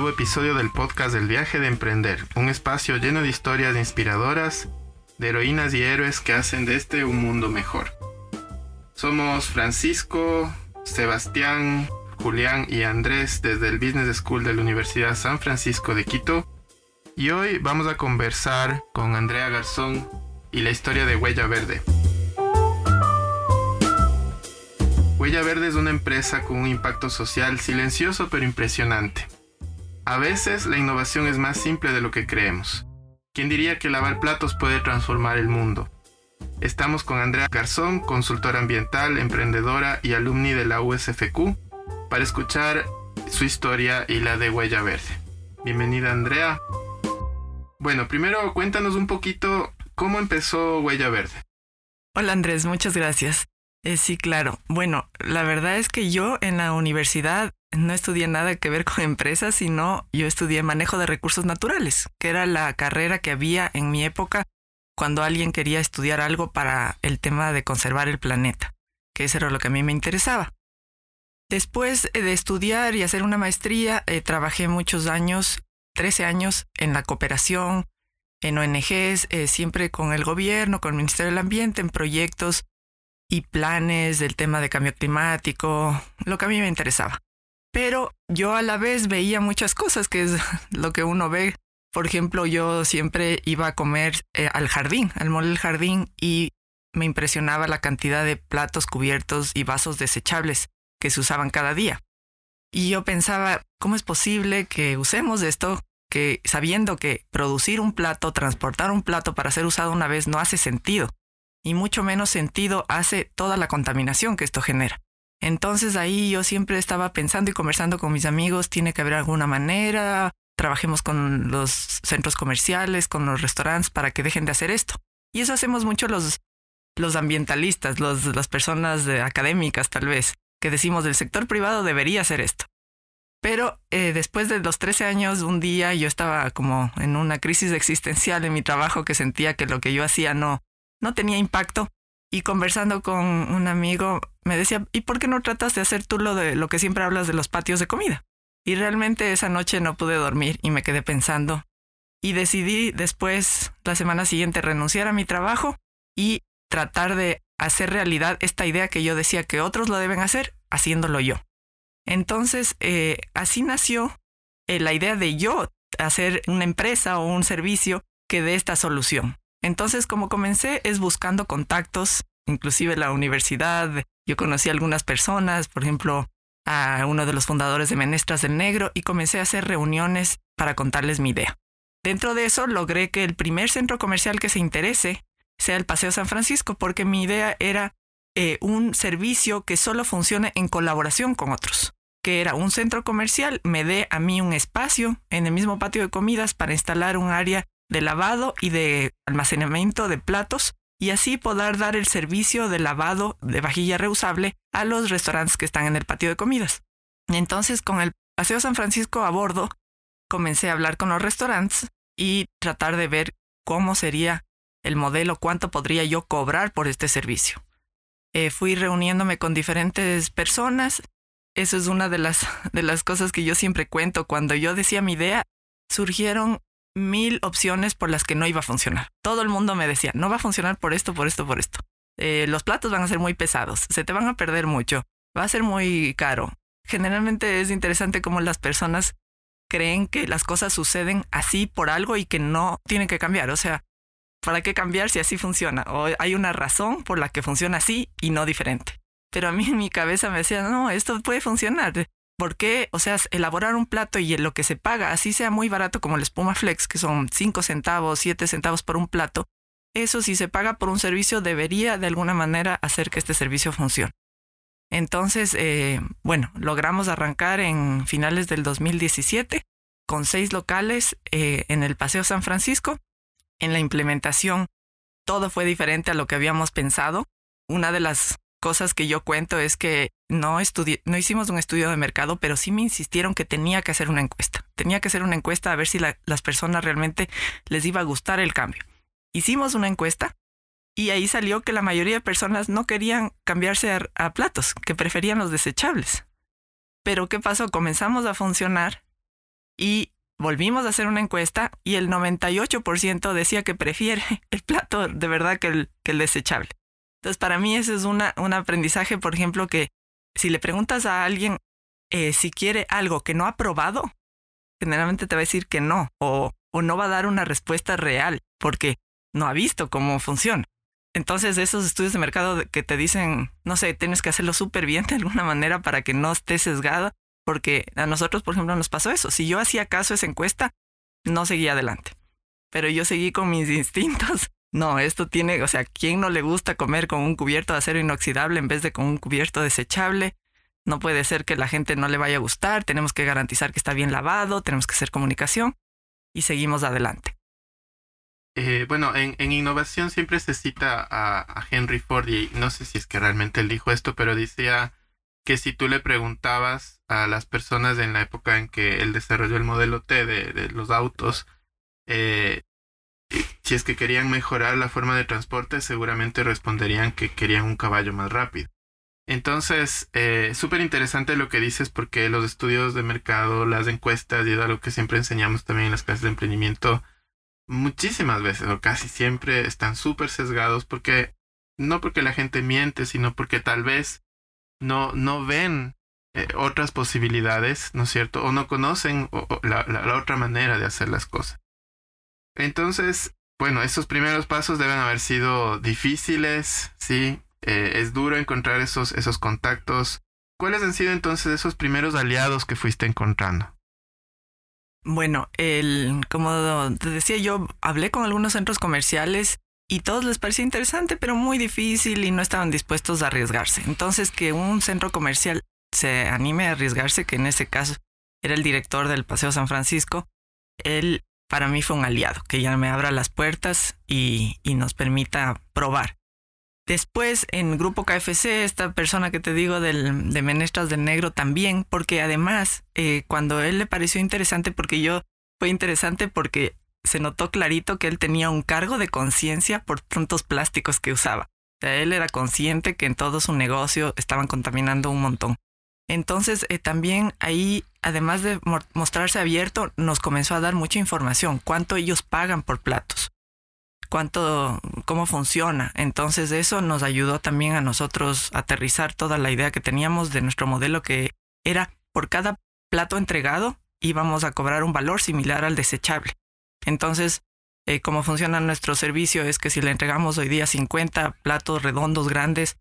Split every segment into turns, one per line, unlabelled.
nuevo episodio del podcast del viaje de emprender, un espacio lleno de historias inspiradoras, de heroínas y héroes que hacen de este un mundo mejor. Somos Francisco, Sebastián, Julián y Andrés desde el Business School de la Universidad San Francisco de Quito y hoy vamos a conversar con Andrea Garzón y la historia de Huella Verde. Huella Verde es una empresa con un impacto social silencioso pero impresionante. A veces la innovación es más simple de lo que creemos. ¿Quién diría que lavar platos puede transformar el mundo? Estamos con Andrea Garzón, consultora ambiental, emprendedora y alumni de la USFQ, para escuchar su historia y la de Huella Verde. Bienvenida Andrea. Bueno, primero cuéntanos un poquito cómo empezó Huella Verde.
Hola Andrés, muchas gracias. Eh, sí, claro. Bueno, la verdad es que yo en la universidad no estudié nada que ver con empresas, sino yo estudié manejo de recursos naturales, que era la carrera que había en mi época cuando alguien quería estudiar algo para el tema de conservar el planeta, que eso era lo que a mí me interesaba. Después de estudiar y hacer una maestría, eh, trabajé muchos años, 13 años, en la cooperación, en ONGs, eh, siempre con el gobierno, con el Ministerio del Ambiente, en proyectos y planes del tema de cambio climático, lo que a mí me interesaba. Pero yo a la vez veía muchas cosas, que es lo que uno ve. Por ejemplo, yo siempre iba a comer eh, al jardín, al mole del jardín, y me impresionaba la cantidad de platos cubiertos y vasos desechables que se usaban cada día. Y yo pensaba, ¿cómo es posible que usemos esto? Que sabiendo que producir un plato, transportar un plato para ser usado una vez no hace sentido y mucho menos sentido hace toda la contaminación que esto genera. Entonces ahí yo siempre estaba pensando y conversando con mis amigos, tiene que haber alguna manera, trabajemos con los centros comerciales, con los restaurantes para que dejen de hacer esto. Y eso hacemos mucho los, los ambientalistas, los, las personas académicas tal vez, que decimos el sector privado debería hacer esto. Pero eh, después de los 13 años, un día yo estaba como en una crisis existencial en mi trabajo que sentía que lo que yo hacía no, no tenía impacto. Y conversando con un amigo me decía, ¿y por qué no tratas de hacer tú lo de lo que siempre hablas de los patios de comida? Y realmente esa noche no pude dormir y me quedé pensando. Y decidí después, la semana siguiente, renunciar a mi trabajo y tratar de hacer realidad esta idea que yo decía que otros lo deben hacer, haciéndolo yo. Entonces, eh, así nació eh, la idea de yo hacer una empresa o un servicio que dé esta solución. Entonces, como comencé es buscando contactos, inclusive la universidad. Yo conocí a algunas personas, por ejemplo, a uno de los fundadores de Menestras del Negro y comencé a hacer reuniones para contarles mi idea. Dentro de eso logré que el primer centro comercial que se interese sea el Paseo San Francisco, porque mi idea era eh, un servicio que solo funcione en colaboración con otros, que era un centro comercial, me dé a mí un espacio en el mismo patio de comidas para instalar un área de lavado y de almacenamiento de platos y así poder dar el servicio de lavado de vajilla reusable a los restaurantes que están en el patio de comidas. Entonces, con el Paseo San Francisco a bordo, comencé a hablar con los restaurantes y tratar de ver cómo sería el modelo, cuánto podría yo cobrar por este servicio. Eh, fui reuniéndome con diferentes personas. Eso es una de las, de las cosas que yo siempre cuento. Cuando yo decía mi idea, surgieron mil opciones por las que no iba a funcionar. Todo el mundo me decía, no va a funcionar por esto, por esto, por esto. Eh, los platos van a ser muy pesados, se te van a perder mucho, va a ser muy caro. Generalmente es interesante cómo las personas creen que las cosas suceden así por algo y que no tienen que cambiar. O sea, ¿para qué cambiar si así funciona? O hay una razón por la que funciona así y no diferente. Pero a mí en mi cabeza me decía, no, esto puede funcionar. ¿Por qué? O sea, elaborar un plato y lo que se paga, así sea muy barato como el espuma flex, que son 5 centavos, 7 centavos por un plato, eso si se paga por un servicio debería de alguna manera hacer que este servicio funcione. Entonces, eh, bueno, logramos arrancar en finales del 2017 con seis locales eh, en el Paseo San Francisco. En la implementación todo fue diferente a lo que habíamos pensado. Una de las cosas que yo cuento es que no no hicimos un estudio de mercado, pero sí me insistieron que tenía que hacer una encuesta. Tenía que hacer una encuesta a ver si las personas realmente les iba a gustar el cambio. Hicimos una encuesta y ahí salió que la mayoría de personas no querían cambiarse a, a platos, que preferían los desechables. Pero ¿qué pasó? Comenzamos a funcionar Y volvimos a hacer una encuesta y el 98% decía que prefiere el plato de verdad que el, que el desechable. Entonces, para mí ese es una, un aprendizaje, por ejemplo, que si le preguntas a alguien eh, si quiere algo que no ha probado, generalmente te va a decir que no o, o no va a dar una respuesta real porque no ha visto cómo funciona. Entonces, esos estudios de mercado que te dicen, no sé, tienes que hacerlo súper bien de alguna manera para que no esté sesgado, porque a nosotros, por ejemplo, nos pasó eso. Si yo hacía caso a esa encuesta, no seguía adelante. Pero yo seguí con mis instintos. No, esto tiene, o sea, ¿quién no le gusta comer con un cubierto de acero inoxidable en vez de con un cubierto desechable? No puede ser que la gente no le vaya a gustar, tenemos que garantizar que está bien lavado, tenemos que hacer comunicación y seguimos adelante.
Eh, bueno, en, innovación siempre se cita a, a, Henry Ford y no sé si es que realmente él dijo esto, pero decía que si tú le preguntabas a las personas en la época en que él desarrolló el modelo T de, de los autos, eh, si es que querían mejorar la forma de transporte, seguramente responderían que querían un caballo más rápido. Entonces, eh, súper interesante lo que dices porque los estudios de mercado, las encuestas y es algo que siempre enseñamos también en las clases de emprendimiento, muchísimas veces o casi siempre están súper sesgados porque no porque la gente miente, sino porque tal vez no, no ven eh, otras posibilidades, ¿no es cierto? O no conocen la, la, otra manera de hacer las cosas. Entonces, bueno, esos primeros pasos deben haber sido difíciles, ¿sí? Eh, es duro encontrar esos, esos contactos. ¿Cuáles han sido entonces esos primeros aliados que fuiste encontrando?
Bueno, el, como te decía, yo hablé con algunos centros comerciales y todos les parecía interesante, pero muy difícil y no estaban dispuestos a arriesgarse. Entonces, que un centro comercial se anime a arriesgarse, que en ese caso era el director del Paseo San Francisco, él para mí fue un aliado, que ya me abra las puertas y, nos permita probar. Después en Grupo KFC, esta persona que te digo del, de Menestras del Negro también, porque además eh, cuando él le pareció interesante, porque yo fue interesante porque se notó clarito que él tenía un cargo de conciencia por tantos plásticos que usaba. O sea, él era consciente que en todo su negocio estaban contaminando un montón. Entonces, eh, también ahí, además de mostrarse abierto, nos comenzó a dar mucha información, cuánto ellos pagan por platos cuánto, cómo funciona. Entonces eso nos ayudó también a nosotros aterrizar toda la idea que teníamos de nuestro modelo que era por cada plato entregado íbamos a cobrar un valor similar al desechable. Entonces, eh, cómo funciona nuestro servicio es que si le entregamos hoy día 50 platos redondos grandes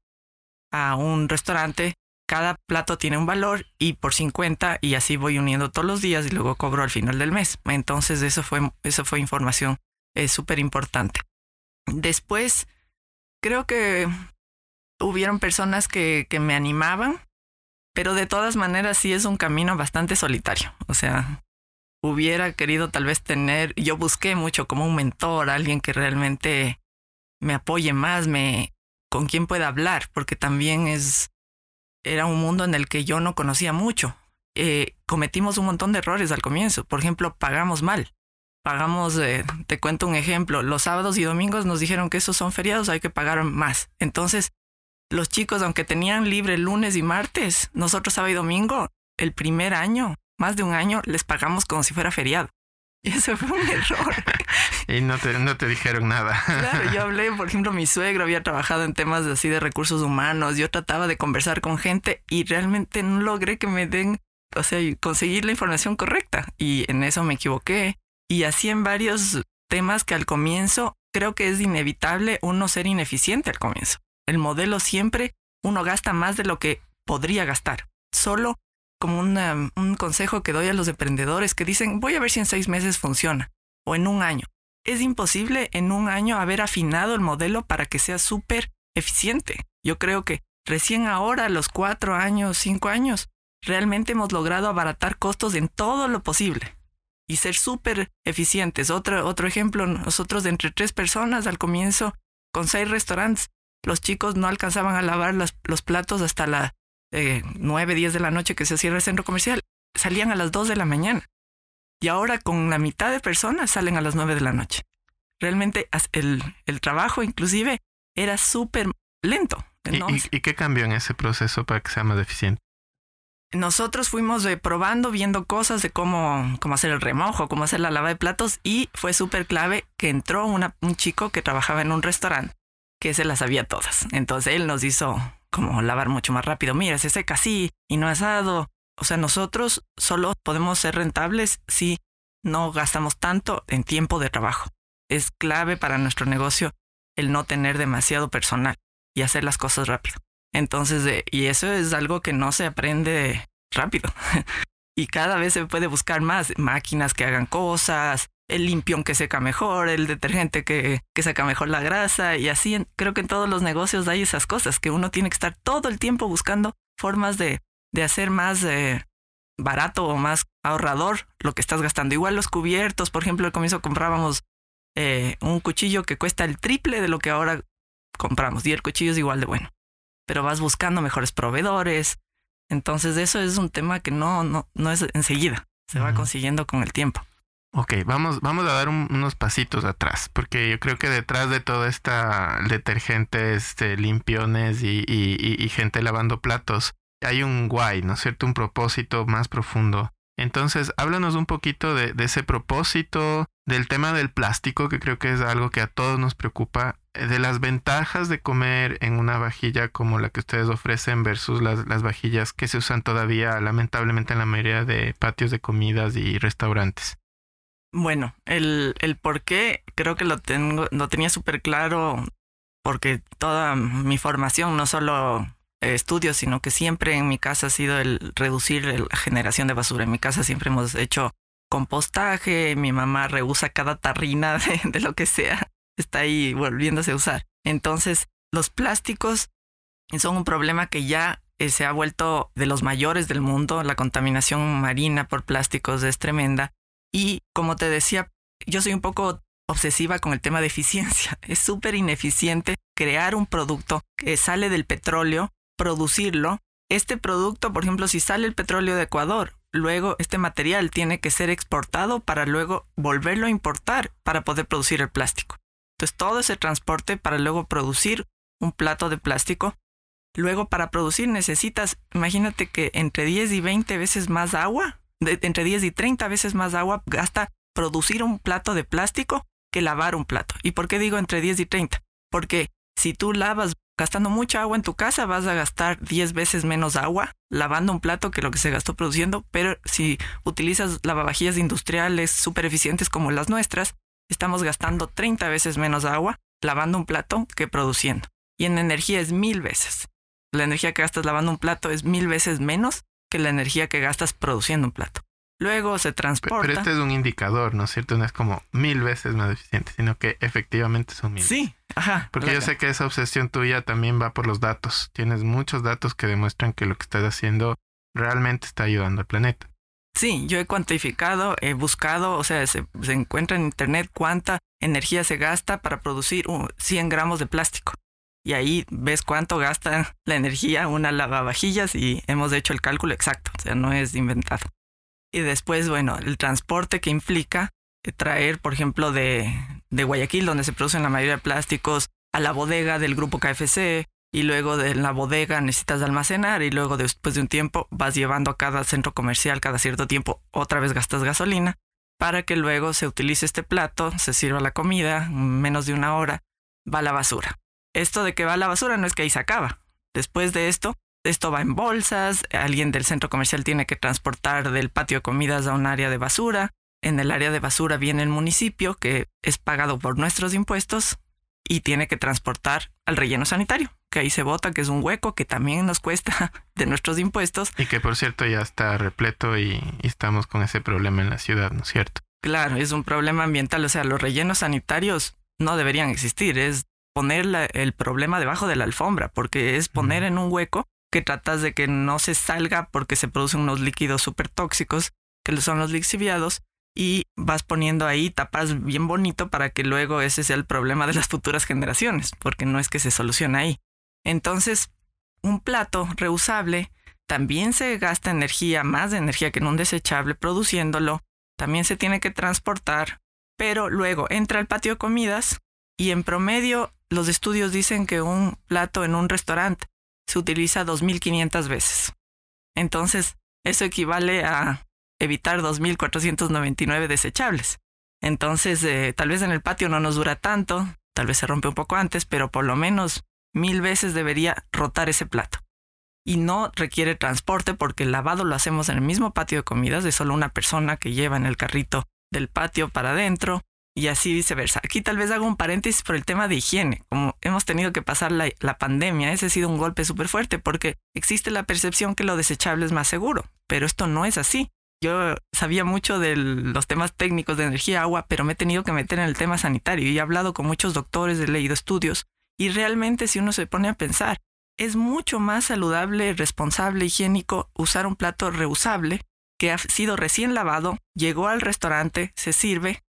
a un restaurante, cada plato tiene un valor y por 50 y así voy uniendo todos los días y luego cobro al final del mes. Entonces eso fue, eso fue información es súper importante. Después, creo que hubieron personas que, que me animaban, pero de todas maneras sí es un camino bastante solitario. O sea, hubiera querido tal vez tener, yo busqué mucho como un mentor, alguien que realmente me apoye más, me con quien pueda hablar, porque también es era un mundo en el que yo no conocía mucho. Eh, cometimos un montón de errores al comienzo. Por ejemplo, pagamos mal pagamos, eh, te cuento un ejemplo, los sábados y domingos nos dijeron que esos son feriados, hay que pagar más. Entonces, los chicos, aunque tenían libre lunes y martes, nosotros sábado y domingo, el primer año, más de un año, les pagamos como si fuera feriado. Y eso fue un error.
y no te, no te dijeron nada.
claro, yo hablé, por ejemplo, mi suegro había trabajado en temas así de recursos humanos, yo trataba de conversar con gente y realmente no logré que me den, o sea, conseguir la información correcta. Y en eso me equivoqué y así en varios temas que al comienzo creo que es inevitable uno ser ineficiente al comienzo. El modelo siempre uno gasta más de lo que podría gastar. Solo como un consejo que doy a los emprendedores que dicen voy a ver si en seis meses funciona o en un año. Es imposible en un año haber afinado el modelo para que sea súper eficiente. Yo creo que recién ahora, a los cuatro años, cinco años, realmente hemos logrado abaratar costos en todo lo posible y ser súper eficientes. Otro, otro ejemplo, nosotros de entre tres personas al comienzo, con seis restaurantes, los chicos no alcanzaban a lavar los platos hasta las eh, nueve, diez de la noche que se cierra el centro comercial. Salían a las dos de la mañana. Y ahora con la mitad de personas salen a las nueve de la noche. Realmente el, el trabajo inclusive era súper lento.
¿Y, ¿Y, qué cambió en ese proceso para que sea más eficiente?
nosotros fuimos eh, probando, viendo cosas de cómo, cómo hacer el remojo, cómo hacer la lava de platos y fue súper clave que entró un chico que trabajaba en un restaurante que se las sabía todas. Entonces él nos hizo como lavar mucho más rápido. Mira, se seca así y no asado. O sea, nosotros solo podemos ser rentables si no gastamos tanto en tiempo de trabajo. Es clave para nuestro negocio el no tener demasiado personal y hacer las cosas rápido. Entonces, y eso es algo que no se aprende rápido. y cada vez se puede buscar más máquinas que hagan cosas, el limpión que seca mejor, el detergente que, que saca mejor la grasa y así creo que en todos los negocios hay esas cosas que uno tiene que estar todo el tiempo buscando formas de, de hacer más eh, barato o más ahorrador lo que estás gastando. Igual los cubiertos, por ejemplo, al comienzo comprábamos eh, un cuchillo que cuesta el triple de lo que ahora compramos y el cuchillo es igual de bueno. Pero vas buscando mejores proveedores. Entonces eso es un tema que no, no, no es enseguida, se va consiguiendo con el tiempo.
Ok, vamos, vamos a dar unos pasitos atrás, porque yo creo que detrás de toda esta detergentes, este, limpiones y, y, gente lavando platos, hay un guay, ¿no es cierto? Un propósito más profundo. Entonces, háblanos un poquito de, de, ese propósito, del tema del plástico, que creo que es algo que a todos nos preocupa, eh, de las ventajas de comer en una vajilla como la que ustedes ofrecen versus las, las vajillas que se usan todavía lamentablemente en la mayoría de patios de comidas y restaurantes.
Bueno, el, el por qué creo que lo, tengo, lo tenía súper claro porque toda mi formación, no solo estudios, sino que siempre en mi casa ha sido el reducir la generación de basura. En mi casa siempre hemos hecho compostaje, mi mamá reusa cada tarrina de, lo que sea, está ahí volviéndose a usar. Entonces, los plásticos son un problema que ya eh, se ha vuelto de los mayores del mundo. La contaminación marina por plásticos es tremenda. Y como te decía, yo soy un poco obsesiva con el tema de eficiencia. Es súper ineficiente crear un producto que sale del petróleo, producirlo. Este producto, por ejemplo, si sale el petróleo de Ecuador, luego este material tiene que ser exportado para luego volverlo a importar para poder producir el plástico. Entonces todo ese transporte para luego producir un plato de plástico. Luego para producir necesitas, imagínate que entre 10 y 20 veces más agua entre 10 y 30 veces más agua gasta producir un plato de plástico que lavar un plato. ¿Y por qué digo entre 10 y 30? Porque si tú lavas gastando mucha agua en tu casa, vas a gastar 10 veces menos agua lavando un plato que lo que se gastó produciendo, pero si utilizas lavavajillas industriales súper eficientes como las nuestras, estamos gastando 30 veces menos agua lavando un plato que produciendo. Y en energía es mil veces. La energía que gastas lavando un plato es mil veces menos que la energía que gastas produciendo un plato. Luego se transporta.
Pero, este es un indicador, ¿no es cierto? No es como mil veces más eficiente, sino que efectivamente son mil.
Sí, ajá.
Porque yo sé que esa obsesión tuya también va por los datos. Tienes muchos datos que demuestran que lo que estás haciendo realmente está ayudando al planeta.
Sí, yo he cuantificado, he buscado, o sea, se, encuentra en internet cuánta energía se gasta para producir 100 gramos de plástico y ahí ves cuánto gasta la energía una lavavajillas y hemos hecho el cálculo exacto, o sea, no es inventado. Y después, bueno, el transporte que implica traer, por ejemplo, de, de Guayaquil, donde se producen la mayoría de plásticos, a la bodega del grupo KFC, y luego de la bodega necesitas almacenar y luego después de un tiempo vas llevando a cada centro comercial cada cierto tiempo otra vez gastas gasolina para que luego se utilice este plato, se sirva la comida, menos de una hora, va a la basura esto de que va a la basura no es que ahí se acaba. Después de esto, esto va en bolsas, alguien del centro comercial tiene que transportar del patio de comidas a un área de basura, en el área de basura viene el municipio que es pagado por nuestros impuestos y tiene que transportar al relleno sanitario, que ahí se vota, que es un hueco que también nos cuesta de nuestros impuestos.
Y que por cierto ya está repleto y, y estamos con ese problema en la ciudad, ¿no es cierto?
Claro, es un problema ambiental, o sea, los rellenos sanitarios no deberían existir, es poner el problema debajo de la alfombra, porque es poner en un hueco que tratas de que no se salga porque se producen unos líquidos súper tóxicos, que son los lixiviados, y vas poniendo ahí tapas bien bonito para que luego ese sea el problema de las futuras generaciones, porque no es que se solucione ahí. Entonces, un plato reusable también se gasta energía, más de energía que en un desechable produciéndolo, también se tiene que transportar, pero luego entra al patio de comidas y en promedio los estudios dicen que un plato en un restaurante se utiliza 2.500 veces. Entonces, eso equivale a evitar 2.499 desechables. Entonces, eh, tal vez en el patio no nos dura tanto, tal vez se rompe un poco antes, pero por lo menos mil veces debería rotar ese plato. Y no requiere transporte porque el lavado lo hacemos en el mismo patio de comidas de solo una persona que lleva en el carrito del patio para adentro y así viceversa. Aquí tal vez hago un paréntesis por el tema de higiene. Como hemos tenido que pasar la, la pandemia, ese ha sido un golpe súper fuerte porque existe la percepción que lo desechable es más seguro, pero esto no es así. Yo sabía mucho de los temas técnicos de energía, agua, pero me he tenido que meter en el tema sanitario y he hablado con muchos doctores, he leído estudios y realmente si uno se pone a pensar, es mucho más saludable, responsable, higiénico usar un plato reusable que ha sido recién lavado, llegó al restaurante, se sirve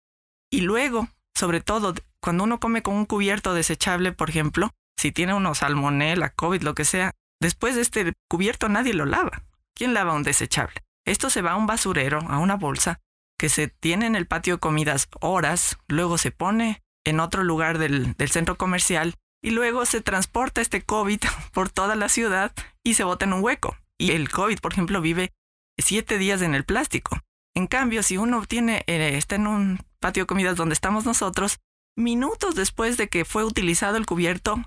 y luego, sobre todo, cuando uno come con un cubierto desechable, por ejemplo, si tiene uno salmonella, COVID, lo que sea, después de este cubierto nadie lo lava. ¿Quién lava un desechable? Esto se va a un basurero, a una bolsa, que se tiene en el patio de comidas horas, luego se pone en otro lugar del, centro comercial y luego se transporta este COVID por toda la ciudad y se bota en un hueco. Y el COVID, por ejemplo, vive siete días en el plástico. En cambio, si uno tiene, eh, está en un patio de comidas donde estamos nosotros, minutos después de que fue utilizado el cubierto,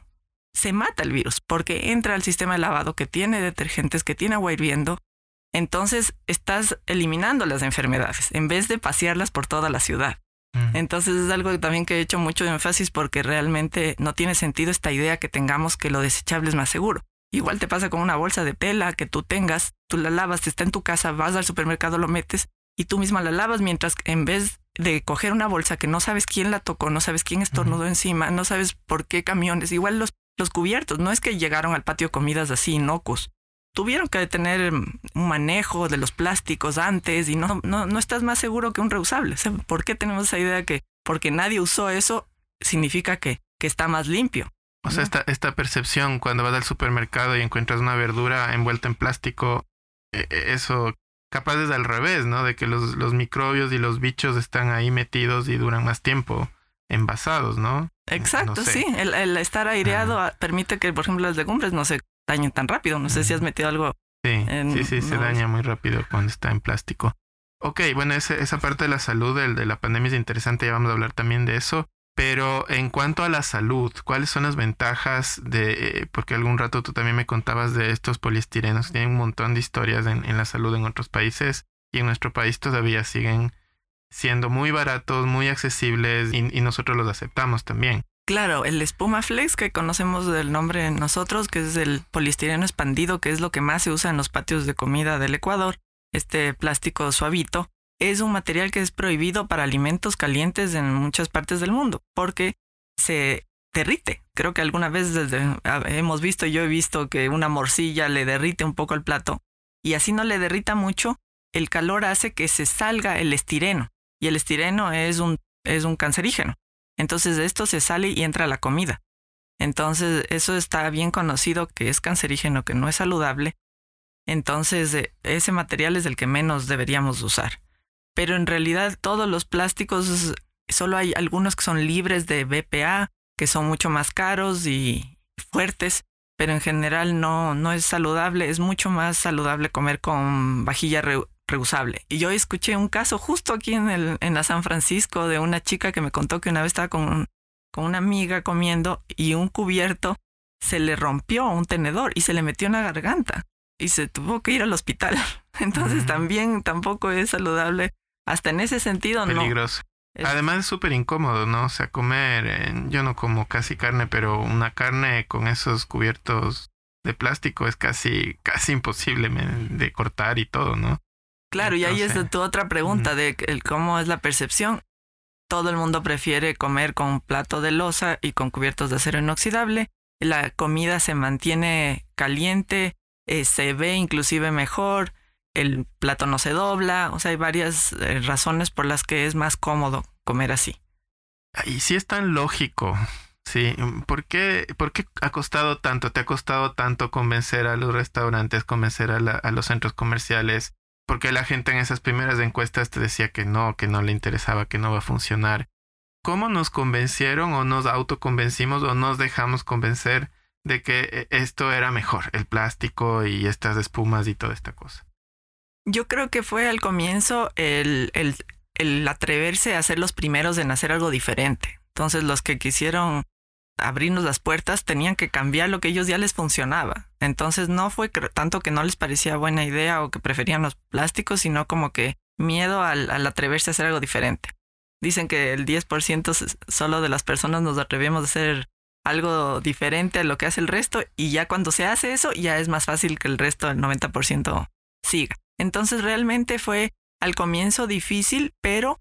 se mata el virus porque entra al sistema de lavado que tiene detergentes, que tiene agua hirviendo entonces estás eliminando las enfermedades en vez de pasearlas por toda la ciudad. Entonces es algo también que he hecho mucho énfasis porque realmente no tiene sentido esta idea que tengamos que lo desechable es más seguro. Igual te pasa con una bolsa de tela que tú tengas, tú la lavas, está en tu casa, vas al supermercado, lo metes y tú misma la lavas mientras en vez de coger una bolsa que no sabes quién la tocó, no sabes quién estornudó encima, no sabes por qué camiones, igual los, los cubiertos, no es que llegaron al patio comidas así inocuos, tuvieron que tener mm, un manejo de los plásticos antes y no, no, no estás más seguro que un reusable. ¿Por qué tenemos esa idea que porque nadie usó eso significa que, que está más limpio?
O sea, esta, esta percepción cuando vas al supermercado y encuentras una verdura envuelta en plástico, e, e, eso capaz es al revés, ¿no? De que los, los microbios y los bichos están ahí metidos y duran más tiempo envasados, ¿no?
Exacto, sí. El, estar aireado permite que, por ejemplo, las legumbres no se dañen tan rápido. No sé si has metido algo.
Sí, sí, sí, se daña muy rápido cuando está en plástico. Ok, bueno, esa parte de la salud de, de la pandemia es interesante, ya vamos a hablar también de eso. Pero en cuanto a la salud, ¿cuáles son las ventajas de, eh, porque algún rato tú también me contabas de estos poliestirenos, tienen un montón de historias en, en, la salud en otros países y en nuestro país todavía siguen siendo muy baratos, muy accesibles y, y nosotros los aceptamos también.
Claro, el espuma flex que conocemos del nombre nosotros, que es el poliestireno expandido, que es lo que más se usa en los patios de comida del Ecuador, este plástico suavito, es un material que es prohibido para alimentos calientes en muchas partes del mundo, porque se derrite. Creo que alguna vez desde, hemos visto, yo he visto que una morcilla le derrite un poco el plato y así no le derrita mucho, el calor hace que se salga el estireno y el estireno es un, es un cancerígeno. Entonces de esto se sale y entra a la comida. Entonces eso está bien conocido que es cancerígeno, que no es saludable. Entonces eh, ese material es el que menos deberíamos usar. Pero en realidad todos los plásticos, solo hay algunos que son libres de BPA, que son mucho más caros y fuertes, pero en general no, no es saludable. Es mucho más saludable comer con vajilla reusable. Y yo escuché un caso justo aquí en, el, en la San Francisco de una chica que me contó que una vez estaba con, con una amiga comiendo y un cubierto se le rompió un tenedor y se le metió en la garganta y se tuvo que ir al hospital. Entonces también tampoco es saludable. Hasta en ese sentido
Peligroso. Además es súper incómodo, ¿no? O sea, comer, yo no como casi carne, pero una carne con esos cubiertos de plástico es casi, casi imposible de cortar y todo, ¿no?
Claro, y ahí es tu otra pregunta de cómo es la percepción. Todo el mundo prefiere comer con un plato de losa y con cubiertos de acero inoxidable. La comida se mantiene caliente, eh, se ve inclusive mejor, el plato no se dobla, o sea, hay varias eh, razones por las que es más cómodo comer así.
Y sí es tan lógico, sí. ¿Por qué, ¿Por qué ha costado tanto? ¿Te ha costado tanto convencer a los restaurantes, convencer a, a los centros comerciales? porque la gente en esas primeras encuestas te decía que no, que no le interesaba, que no va a funcionar. ¿Cómo nos convencieron o nos autoconvencimos o nos dejamos convencer de que eh, esto era mejor, el plástico y estas espumas y toda esta cosa?
Yo creo que fue al comienzo el, el, el atreverse a ser los primeros en hacer algo diferente. Entonces los que quisieron abrirnos las puertas tenían que cambiar lo que ellos ya les funcionaba. Entonces no fue tanto que no les parecía buena idea o que preferían los plásticos, sino como que miedo al, al atreverse a hacer algo diferente. Dicen que el 10% solo de las personas nos atrevemos a hacer algo diferente a lo que hace el resto y ya cuando se hace eso ya es más fácil que el resto del 90% siga. Entonces realmente fue al comienzo difícil, pero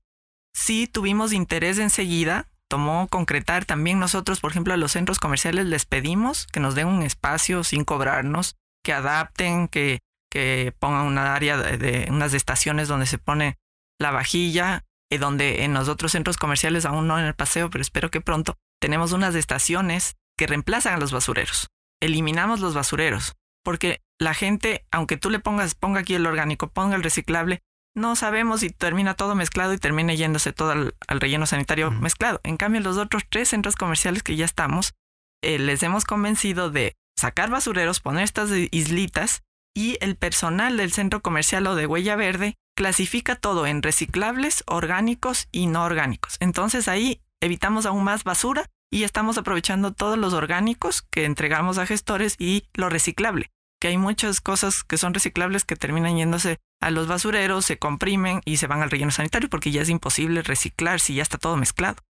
sí tuvimos interés enseguida. Tomó concretar también nosotros, por ejemplo, a los centros comerciales les pedimos que nos den un espacio sin cobrarnos, que adapten, que, que pongan una área de, unas estaciones donde se pone la vajilla, y eh, donde en los otros centros comerciales, aún no en el paseo, pero espero que pronto, tenemos unas estaciones que reemplazan a los basureros. Eliminamos los basureros, porque la gente, aunque tú le pongas, ponga aquí el orgánico, ponga el reciclable, no sabemos si termina todo mezclado y termina yéndose todo al, relleno sanitario mezclado. En cambio, los otros tres centros comerciales que ya estamos, eh, les hemos convencido de sacar basureros, poner estas islitas y el personal del centro comercial o de huella verde clasifica todo en reciclables, orgánicos y no orgánicos. Entonces ahí evitamos aún más basura y estamos aprovechando todos los orgánicos que entregamos a gestores y lo reciclable, que hay muchas cosas que son reciclables que terminan yéndose a los basureros, se comprimen y se van al relleno sanitario porque ya es imposible reciclar si ya está todo mezclado.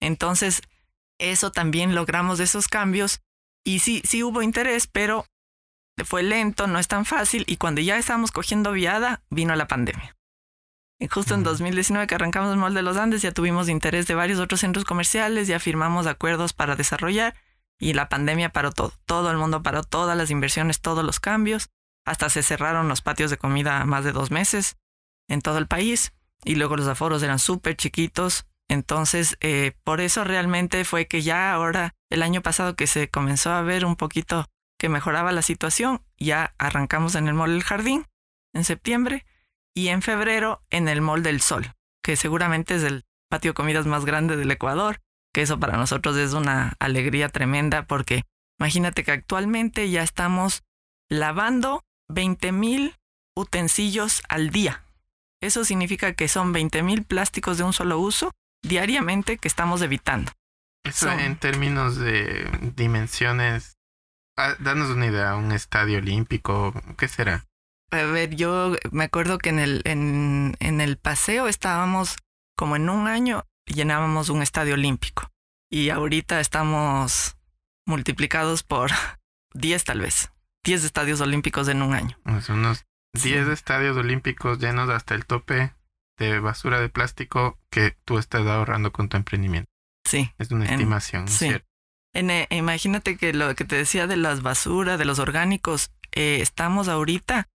Entonces, eso también logramos esos cambios y sí, sí hubo interés, pero fue lento, no es tan fácil y cuando ya estábamos cogiendo viada, vino la pandemia. Y justo en 2019 que arrancamos el molde de los Andes ya tuvimos interés de varios otros centros comerciales, ya firmamos acuerdos para desarrollar y la pandemia paró todo. Todo el mundo paró todas las inversiones, todos los cambios. Hasta se cerraron los patios de comida más de dos meses en todo el país y luego los aforos eran súper chiquitos. Entonces, eh, por eso realmente fue que ya ahora, el año pasado que se comenzó a ver un poquito que mejoraba la situación, ya arrancamos en el Mall del Jardín en septiembre y en febrero en el Mall del Sol, que seguramente es el patio de comidas más grande del Ecuador, que eso para nosotros es una alegría tremenda porque imagínate que actualmente ya estamos lavando 20 mil utensilios al día. Eso significa que son 20 mil plásticos de un solo uso diariamente que estamos evitando.
Eso en términos de dimensiones Ah, danos una idea, un estadio olímpico, ¿qué será?
A ver, yo me acuerdo que en el, en, en el paseo estábamos como en un año llenábamos un estadio olímpico. Y ahorita estamos multiplicados por 10 tal vez. 10 estadios olímpicos en un año.
Pues unos 10 estadios olímpicos llenos hasta el tope de basura de plástico que tú estás ahorrando con tu emprendimiento.
Sí.
Es una estimación, sí. ¿cierto?
Eh, imagínate que lo que te decía de las basuras, de los orgánicos, eh, estamos ahorita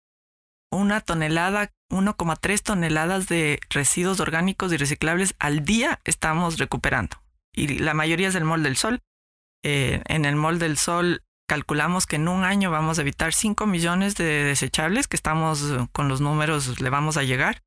una tonelada, 1,3 toneladas de residuos orgánicos y reciclables al día estamos recuperando. Y la mayoría es del mol del sol. Eh, en el mol del sol calculamos que en un año vamos a evitar 5 millones de desechables, que estamos con los números, le vamos a llegar.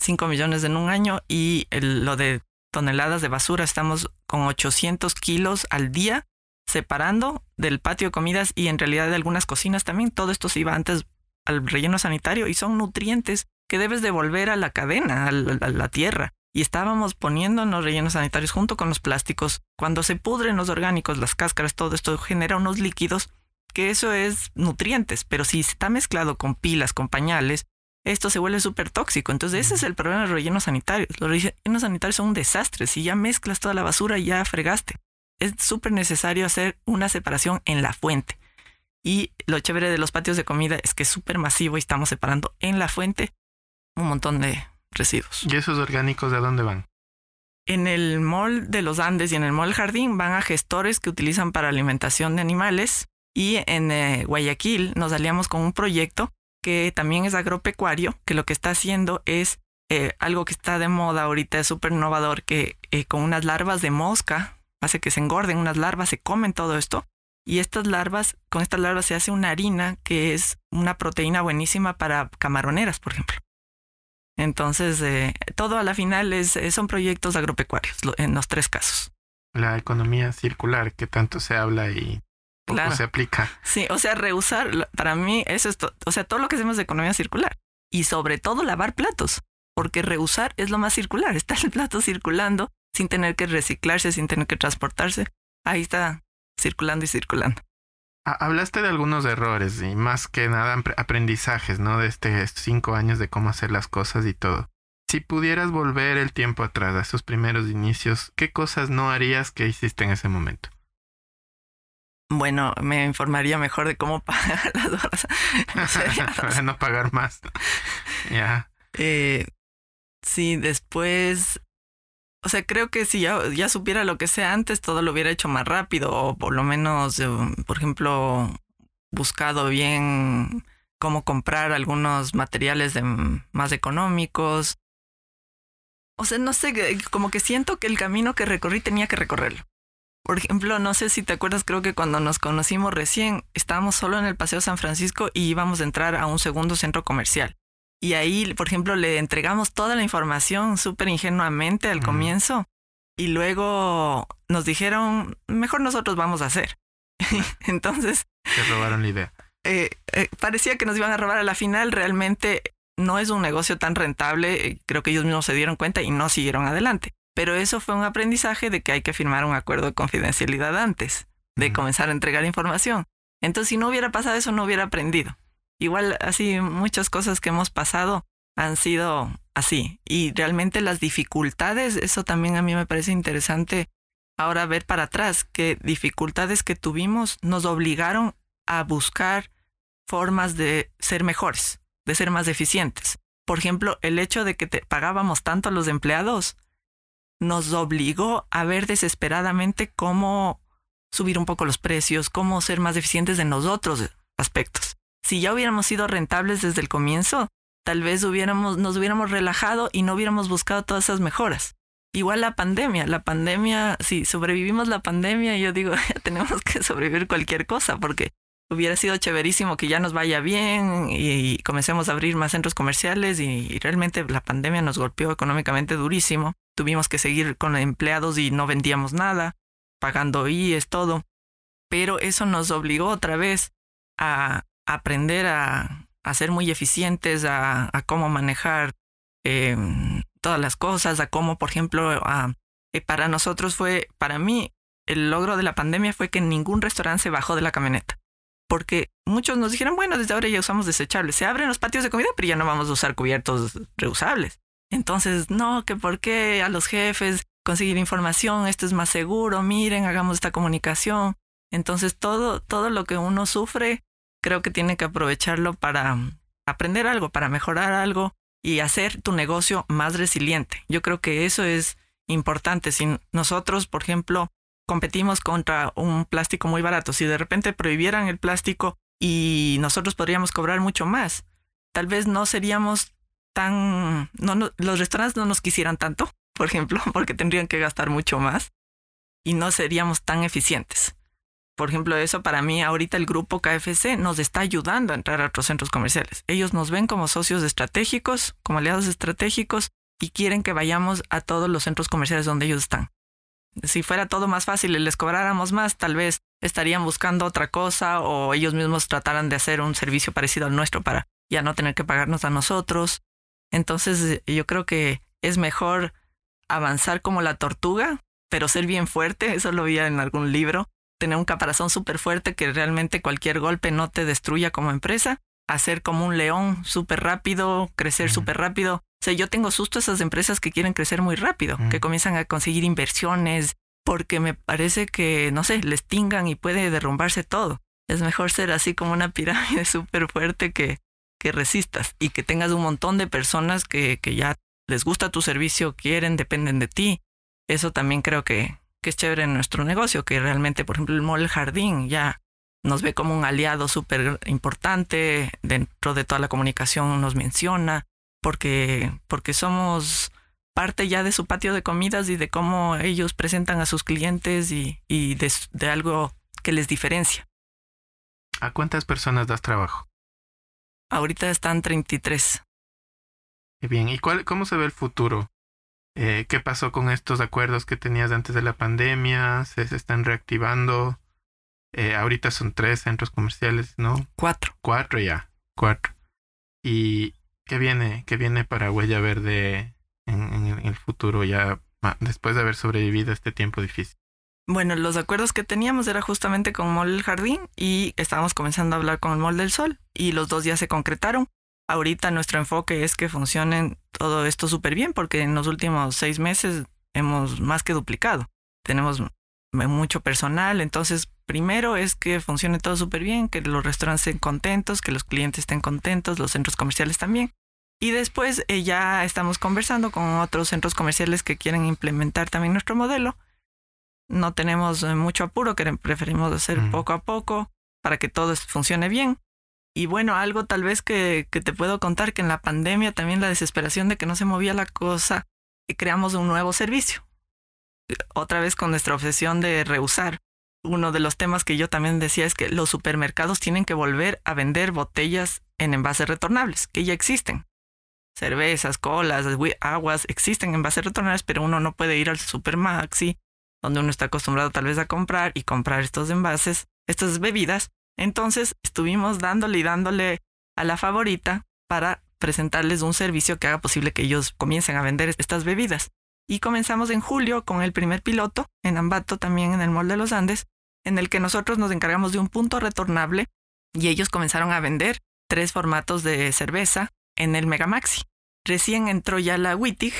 5 millones en un año y lo de toneladas de basura, estamos con 800 kilos al día separando del patio de comidas y en realidad de algunas cocinas también. Todo esto se iba antes al relleno sanitario y son nutrientes que debes devolver a la cadena, a la, tierra. Y estábamos poniendo en los rellenos sanitarios junto con los plásticos. Cuando se pudren los orgánicos, las cáscaras, todo esto genera unos líquidos que eso es nutrientes, pero si está mezclado con pilas, con pañales, esto se vuelve súper tóxico. Entonces ese es el problema de los rellenos sanitarios. Los rellenos sanitarios son un desastre. Si ya mezclas toda la basura, ya fregaste. Es súper necesario hacer una separación en la fuente. Y lo chévere de los patios de comida es que es súper masivo y estamos separando en la fuente un montón de residuos.
¿Y esos orgánicos de dónde van?
En el mall de los Andes y en el mall Jardín van a gestores que utilizan para alimentación de animales. Y en eh, Guayaquil nos aliamos con un proyecto que también es agropecuario, que lo que está haciendo es eh, algo que está de moda ahorita, es súper innovador, que eh, con unas larvas de mosca hace que se engorden unas larvas, se comen todo esto. Y estas larvas, con estas larvas se hace una harina que es una proteína buenísima para camaroneras, por ejemplo. Entonces, eh, todo a la final es, son proyectos agropecuarios en los tres casos.
La economía circular que tanto se habla y tampoco se aplica.
Sí, o sea, reusar, para mí eso es, o sea, todo lo que hacemos de economía circular y sobre todo lavar platos, porque reusar es lo más circular, está el plato circulando sin tener que reciclarse, sin tener que transportarse, ahí está circulando y circulando.
Hablaste de algunos errores y más que nada aprendizajes, ¿no? De este cinco años de cómo hacer las cosas y todo. Si pudieras volver el tiempo atrás a esos primeros inicios, ¿qué cosas no harías que hiciste en ese momento?
Bueno, me informaría mejor de cómo pagar las horas.
Para no pagar más. ya.
Eh, sí, después o sea, creo que si ya, supiera lo que sea antes, todo lo hubiera hecho más rápido, o por lo menos, eh, por ejemplo, buscado bien cómo comprar algunos materiales más económicos. O sea, no sé, como que siento que el camino que recorrí tenía que recorrerlo. Por ejemplo, no sé si te acuerdas, creo que cuando nos conocimos recién, estábamos solo en el Paseo San Francisco y íbamos a entrar a un segundo centro comercial. Y ahí, por ejemplo, le entregamos toda la información súper ingenuamente al comienzo y luego nos dijeron, mejor nosotros vamos a hacer. Entonces...
Se robaron la idea.
Eh, eh, parecía que nos iban a robar a la final, realmente no es un negocio tan rentable, eh, creo que ellos mismos se dieron cuenta y no siguieron adelante. Pero eso fue un aprendizaje de que hay que firmar un acuerdo de confidencialidad antes de comenzar a entregar información. Entonces, si no hubiera pasado eso, no hubiera aprendido. Igual así muchas cosas que hemos pasado han sido así. Y realmente las dificultades, eso también a mí me parece interesante ahora ver para atrás, que dificultades que tuvimos nos obligaron a buscar formas de ser mejores, de ser más eficientes. Por ejemplo, el hecho de que te pagábamos tanto a los empleados nos obligó a ver desesperadamente cómo subir un poco los precios, cómo ser más eficientes en los otros aspectos si ya hubiéramos sido rentables desde el comienzo, tal vez hubiéramos, nos hubiéramos relajado y no hubiéramos buscado todas esas mejoras. Igual la pandemia, la pandemia, si sobrevivimos la pandemia, yo digo, tenemos que sobrevivir cualquier cosa, porque hubiera sido chéverísimo que ya nos vaya bien y, comencemos a abrir más centros comerciales y, realmente la pandemia nos golpeó económicamente durísimo. Tuvimos que seguir con empleados y no vendíamos nada, pagando IES, todo. Pero eso nos obligó otra vez a, aprender a, ser muy eficientes, a, cómo manejar eh, todas las cosas, a cómo, por ejemplo, eh, para nosotros fue, para mí, el logro de la pandemia fue que ningún restaurante se bajó de la camioneta. Porque muchos nos dijeron, bueno, desde ahora ya usamos desechables. Se abren los patios de comida, pero ya no vamos a usar cubiertos reusables. Entonces, no, que por qué a los jefes conseguir información, esto es más seguro, miren, hagamos esta comunicación. Entonces, todo, todo lo que uno sufre creo que tiene que aprovecharlo para aprender algo, para mejorar algo y hacer tu negocio más resiliente. Yo creo que eso es importante. Si nosotros, por ejemplo, competimos contra un plástico muy barato, si de repente prohibieran el plástico y nosotros podríamos cobrar mucho más, tal vez no seríamos tan... No, los restaurantes no nos quisieran tanto, por ejemplo, porque tendrían que gastar mucho más y no seríamos tan eficientes. Por ejemplo, eso para mí ahorita el grupo KFC nos está ayudando a entrar a otros centros comerciales. Ellos nos ven como socios estratégicos, como aliados estratégicos y quieren que vayamos a todos los centros comerciales donde ellos están. Si fuera todo más fácil y les cobráramos más, tal vez estarían buscando otra cosa o ellos mismos trataran de hacer un servicio parecido al nuestro para ya no tener que pagarnos a nosotros. Entonces yo creo que es mejor avanzar como la tortuga, pero ser bien fuerte, eso lo vi en algún libro, tener un caparazón súper fuerte que realmente cualquier golpe no te destruya como empresa, hacer como un león súper rápido, crecer súper rápido. O sea, yo tengo susto a esas empresas que quieren crecer muy rápido, que comienzan a conseguir inversiones, porque me parece que, no sé, les tingan y puede derrumbarse todo. Es mejor ser así como una pirámide súper fuerte que, que resistas y que tengas un montón de personas que, que ya les gusta tu servicio, quieren, dependen de ti. Eso también creo que, que es chévere en nuestro negocio, que realmente, por ejemplo, el Mall Jardín ya nos ve como un aliado súper importante, dentro de toda la comunicación nos menciona, porque, porque somos parte ya de su patio de comidas y de cómo ellos presentan a sus clientes y, y de, de algo que les diferencia.
¿A cuántas personas das trabajo?
Ahorita están 33.
Bien, ¿y cuál, cómo se ve el futuro eh, ¿Qué pasó con estos acuerdos que tenías antes de la pandemia? ¿Se, están reactivando? Eh, ahorita son tres centros comerciales, ¿no?
Cuatro.
Cuatro ya, cuatro. ¿Y qué viene, qué viene para Huella Verde en, el futuro ya después de haber sobrevivido este tiempo difícil?
Bueno, los acuerdos que teníamos era justamente con Mall del Jardín y estábamos comenzando a hablar con el Mall del Sol y los dos ya se concretaron. Ahorita nuestro enfoque es que funcionen todo esto súper bien porque en los últimos seis meses hemos más que duplicado. Tenemos mucho personal, entonces primero es que funcione todo súper bien, que los restaurantes estén contentos, que los clientes estén contentos, los centros comerciales también. Y después eh, ya estamos conversando con otros centros comerciales que quieren implementar también nuestro modelo. No tenemos eh, mucho apuro, que preferimos hacer poco a poco para que todo funcione bien. Y bueno, algo tal vez que, te puedo contar, que en la pandemia también la desesperación de que no se movía la cosa, eh, creamos un nuevo servicio. Otra vez con nuestra obsesión de reusar. Uno de los temas que yo también decía es que los supermercados tienen que volver a vender botellas en envases retornables, que ya existen cervezas, colas, aguas, existen envases retornables, pero uno no puede ir al Supermaxi, donde uno está acostumbrado tal vez a comprar y comprar estos envases, estas bebidas. Entonces estuvimos dándole y dándole a la favorita para presentarles un servicio que haga posible que ellos comiencen a vender estas bebidas. Y comenzamos en julio con el primer piloto en Ambato, también en el Mall de los Andes, en el que nosotros nos encargamos de un punto retornable y ellos comenzaron a vender tres formatos de cerveza en el Megamaxi. Recién entró ya la Wittig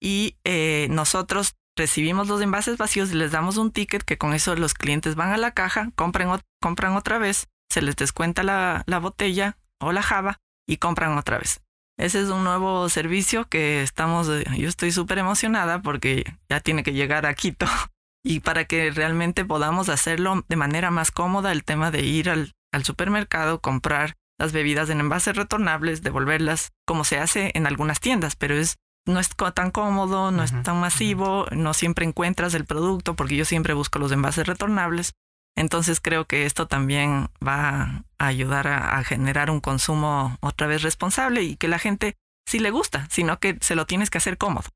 y eh, nosotros recibimos los envases vacíos y les damos un ticket que con eso los clientes van a la caja, compran, compran otra vez, se les descuenta la, la botella o la java y compran otra vez. Ese es un nuevo servicio que estamos, eh, yo estoy súper emocionada porque ya tiene que llegar a Quito y para que realmente podamos hacerlo de manera más cómoda el tema de ir al, al supermercado, comprar las bebidas en envases retornables, devolverlas como se hace en algunas tiendas, pero es no es tan cómodo, no es tan masivo, no siempre encuentras el producto porque yo siempre busco los envases retornables. Entonces creo que esto también va a ayudar a, generar un consumo otra vez responsable y que la gente sí le gusta, sino que se lo tienes que hacer cómodo.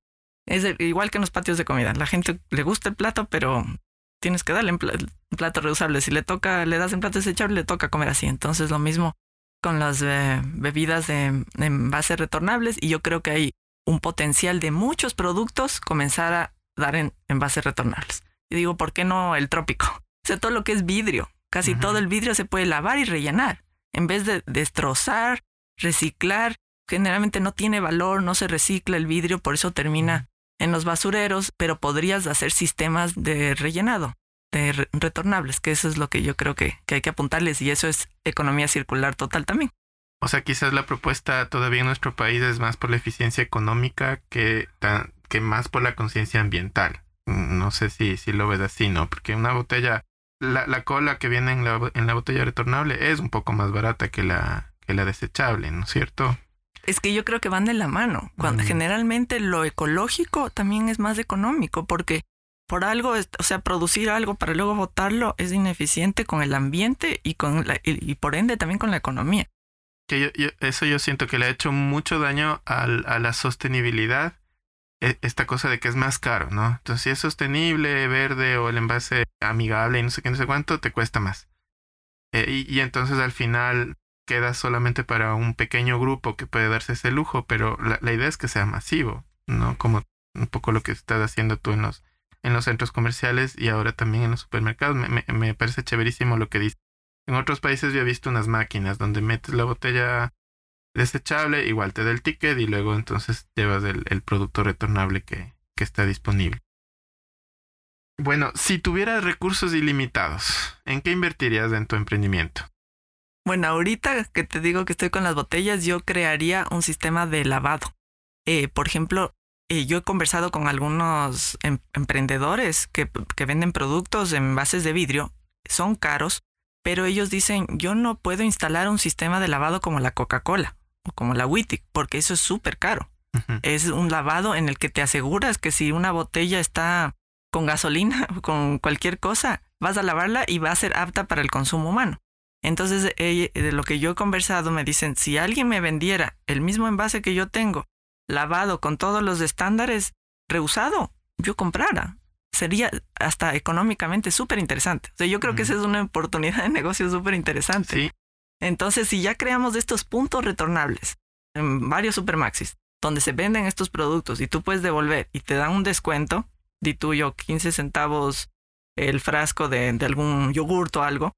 Es igual que en los patios de comida. La gente le gusta el plato, pero tienes que darle un plato reusable. Si le toca, le das en plato desechable, le toca comer así. Entonces lo mismo con las eh, bebidas de, envases retornables y yo creo que hay un potencial de muchos productos comenzar a dar en envases retornables. Y digo, ¿por qué no el trópico? O sea, todo lo que es vidrio, casi todo el vidrio se puede lavar y rellenar. En vez de destrozar, reciclar, generalmente no tiene valor, no se recicla el vidrio, por eso termina en los basureros, pero podrías hacer sistemas de rellenado de retornables, que eso es lo que yo creo que, hay que apuntarles y eso es economía circular total también.
O sea, quizás la propuesta todavía en nuestro país es más por la eficiencia económica que, que más por la conciencia ambiental. No sé si, si lo ves así, ¿no? Porque una botella, la, la cola que viene en la, en la botella retornable es un poco más barata que la, que la desechable, ¿no es cierto?
Es que yo creo que van de la mano. Cuando, Generalmente lo ecológico también es más económico porque por algo, o sea, producir algo para luego botarlo es ineficiente con el ambiente y, con la, y, por ende también con la economía.
Que eso yo siento que le ha hecho mucho daño a la sostenibilidad, e, esta cosa de que es más caro, ¿no? Entonces, si es sostenible, verde o el envase amigable y no sé qué, no sé cuánto, te cuesta más. Eh, y, entonces al final queda solamente para un pequeño grupo que puede darse ese lujo, pero la, idea es que sea masivo, ¿no? Como un poco lo que estás haciendo tú en los en los centros comerciales y ahora también en los supermercados. Me, me, parece chéverísimo lo que dice. En otros países yo he visto unas máquinas donde metes la botella desechable, igual te da el ticket y luego entonces llevas el, el producto retornable que, está disponible. Bueno, si tuvieras recursos ilimitados, ¿en qué invertirías en tu emprendimiento?
Bueno, ahorita que te digo que estoy con las botellas, yo crearía un sistema de lavado. Eh, por ejemplo, y yo he conversado con algunos em, emprendedores que, que venden productos en bases de vidrio, son caros, pero ellos dicen, yo no puedo instalar un sistema de lavado como la Coca-Cola o como la Wittig, porque eso es súper caro. Es un lavado en el que te aseguras que si una botella está con gasolina o con cualquier cosa, vas a lavarla y va a ser apta para el consumo humano. Entonces, de lo que yo he conversado, me dicen, si alguien me vendiera el mismo envase que yo tengo lavado con todos los estándares, reusado, yo comprara. Sería hasta económicamente súper interesante. O sea, yo creo que esa es una oportunidad de negocio súper interesante.
Sí.
Entonces, si ya creamos estos puntos retornables en varios supermaxis, donde se venden estos productos y tú puedes devolver y te dan un descuento, di tuyo 15 centavos el frasco de, de algún yogurt o algo,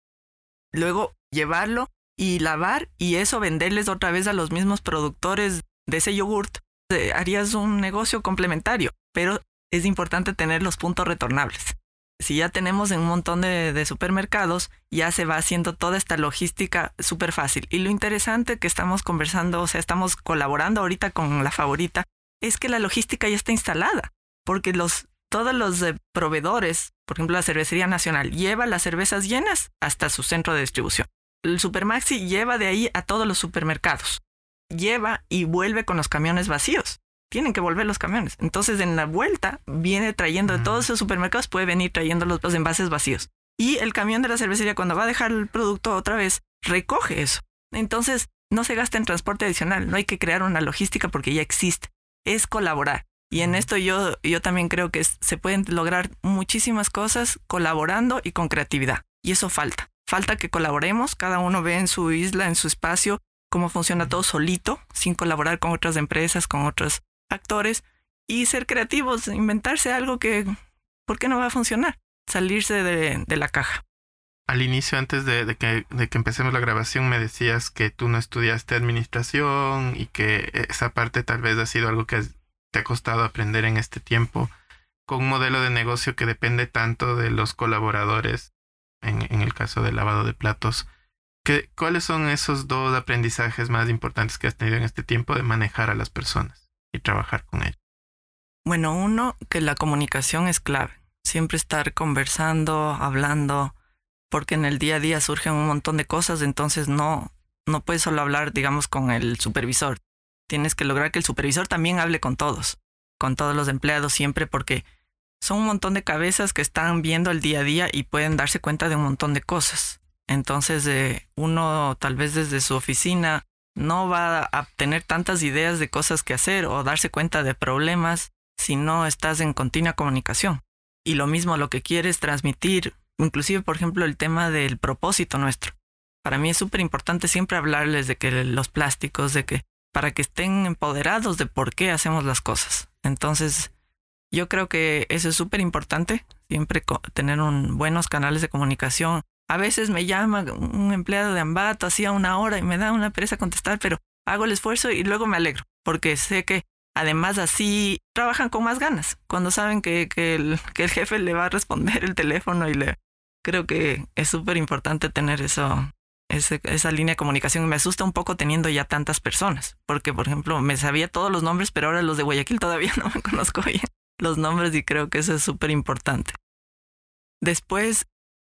luego llevarlo y lavar y eso venderles otra vez a los mismos productores de ese yogurt, eh, harías un negocio complementario, pero es importante tener los puntos retornables. Si ya tenemos en un montón de, supermercados, ya se va haciendo toda esta logística súper fácil. Y lo interesante que estamos conversando, o sea, estamos colaborando ahorita con la favorita, es que la logística ya está instalada, porque los, todos los eh, proveedores, por ejemplo la Cervecería Nacional, lleva las cervezas llenas hasta su centro de distribución. El Supermaxi lleva de ahí a todos los supermercados. Lleva y vuelve con los camiones vacíos tienen que volver los camiones. Entonces, en la vuelta, viene trayendo de todos esos supermercados, puede venir trayendo los, envases vacíos. Y el camión de la cervecería, cuando va a dejar el producto otra vez, recoge eso. Entonces, no se gasta en transporte adicional, no hay que crear una logística porque ya existe. Es colaborar. Y en esto yo, yo también creo que se pueden lograr muchísimas cosas colaborando y con creatividad. Y eso falta. Falta que colaboremos, cada uno ve en su isla, en su espacio, cómo funciona todo solito, sin colaborar con otras empresas, con otros actores y ser creativos, inventarse algo que, ¿por qué no va a funcionar? Salirse de, la caja.
Al inicio, antes de, que, de que empecemos la grabación, me decías que tú no estudiaste administración y que esa parte tal vez ha sido algo que te ha costado aprender en este tiempo, con un modelo de negocio que depende tanto de los colaboradores, en, el caso del lavado de platos. ¿Qué, ¿Cuáles son esos dos aprendizajes más importantes que has tenido en este tiempo de manejar a las personas? Y trabajar con ellos?
Bueno, uno, que la comunicación es clave. Siempre estar conversando, hablando, porque en el día a día surgen un montón de cosas, entonces no, no puedes solo hablar, digamos, con el supervisor. Tienes que lograr que el supervisor también hable con todos, con todos los empleados siempre, porque son un montón de cabezas que están viendo el día a día y pueden darse cuenta de un montón de cosas. Entonces, eh, uno tal vez desde su oficina no va a tener tantas ideas de cosas que hacer o darse cuenta de problemas si no estás en continua comunicación. Y lo mismo lo que quieres transmitir, inclusive por ejemplo el tema del propósito nuestro. Para mí es súper importante siempre hablarles de que los plásticos, de que para que estén empoderados de por qué hacemos las cosas. Entonces, yo creo que eso es súper importante, siempre tener un, buenos canales de comunicación, a veces me llama un empleado de Ambato hacía una hora y me da una pereza contestar, pero hago el esfuerzo y luego me alegro, porque sé que además así trabajan con más ganas, cuando saben que, que, el, que el jefe le va a responder el teléfono y le... Creo que es súper importante tener eso, esa línea de comunicación. Me asusta un poco teniendo ya tantas personas, porque por ejemplo me sabía todos los nombres, pero ahora los de Guayaquil todavía no me conozco bien los nombres y creo que eso es súper importante. Después,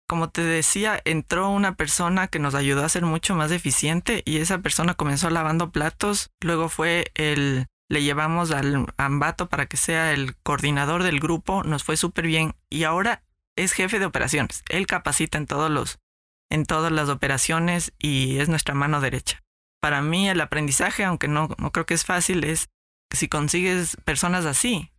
como te decía, entró una persona que nos ayudó a ser mucho más eficiente y esa persona comenzó lavando platos, luego fue el le llevamos al Ambato para que sea el coordinador del grupo, nos fue súper bien y ahora es jefe de operaciones. Él capacita en todos los en todas las operaciones y es nuestra mano derecha. Para mí el aprendizaje, aunque no, no creo que es fácil, es si consigues personas así,